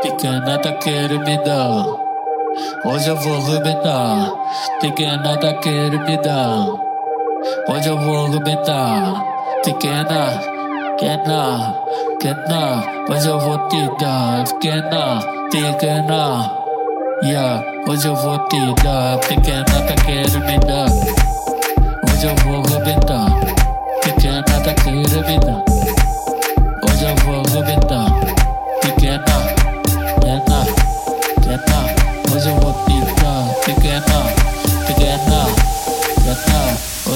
Pequena tá querendo me dar. Hoje eu vou arrebentar. Pequena tá querendo me dar. Hoje eu vou arrebentar. Pequena, pequena, pequena. Hoje eu vou te dar. Pequena, pequena. Yeah, hoje eu vou te dar. Pequena tá querendo me dar. Hoje eu vou arrebentar.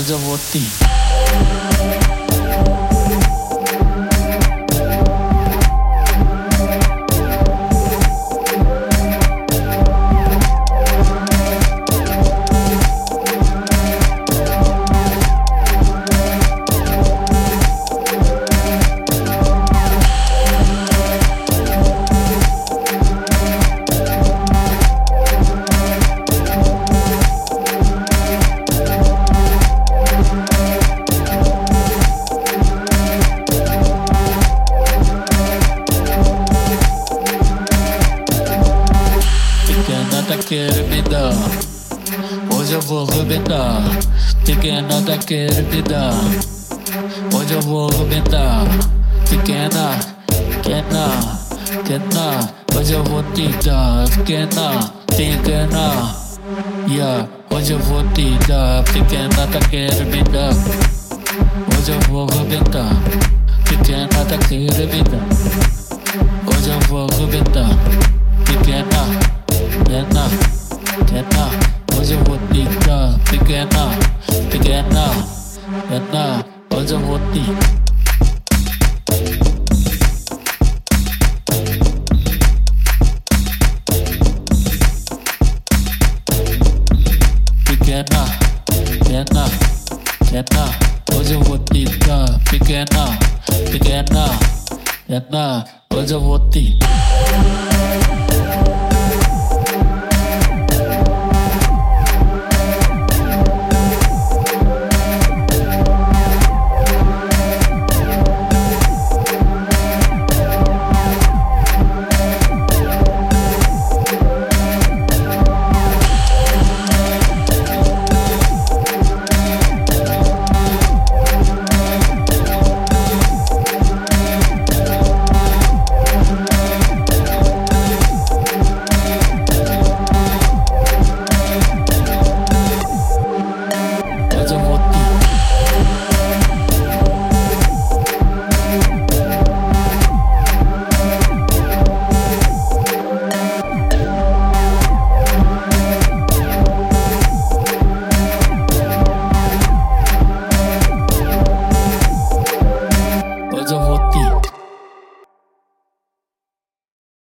Pequena. Hoje eu vou arrebentar. Pequena me dar. Hoje eu vou arrebentar. Pequena, pequena, pequena. Hoje eu vou te dar. Pequena, pequena. Yeah, hoje eu vou te dar. Pequena me dar. Hoje eu vou arrebentar. Pequena tá querendo dar. Pequena, pequena, pequena. Hoje eu vou te. Pequena, pequena, pequena. Hoje eu vou te